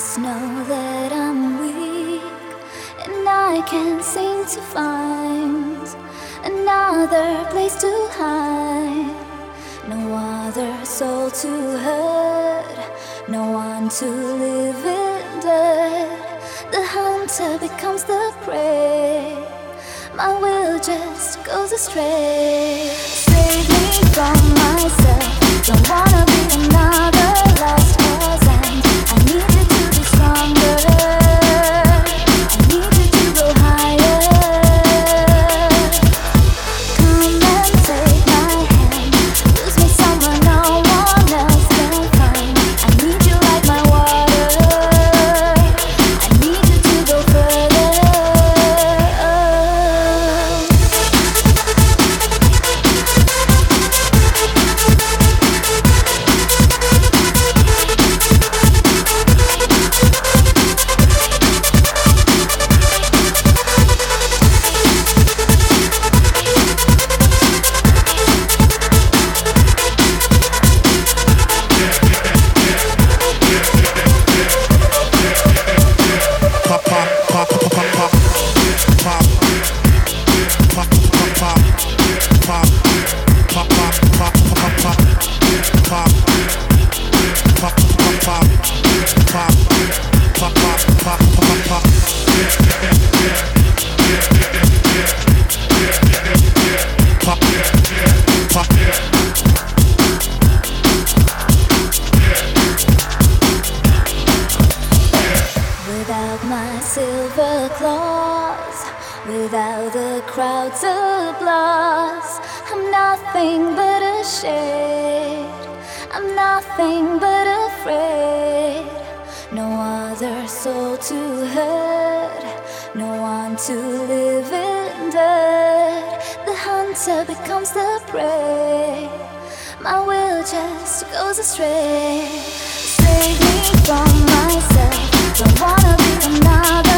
must know that I'm weak, and I can't seem to find another place to hide. No other soul to hurt, no one to live in dead. The hunter becomes the prey, my will just goes astray. Save me from myself, don't wanna be another. Without my silver claws, without the crowd's of applause, I'm nothing but a shade. I'm nothing but afraid. No other soul to hurt, no one to live in dirt. The hunter becomes the prey. My will just goes astray. Save me from myself don't wanna be another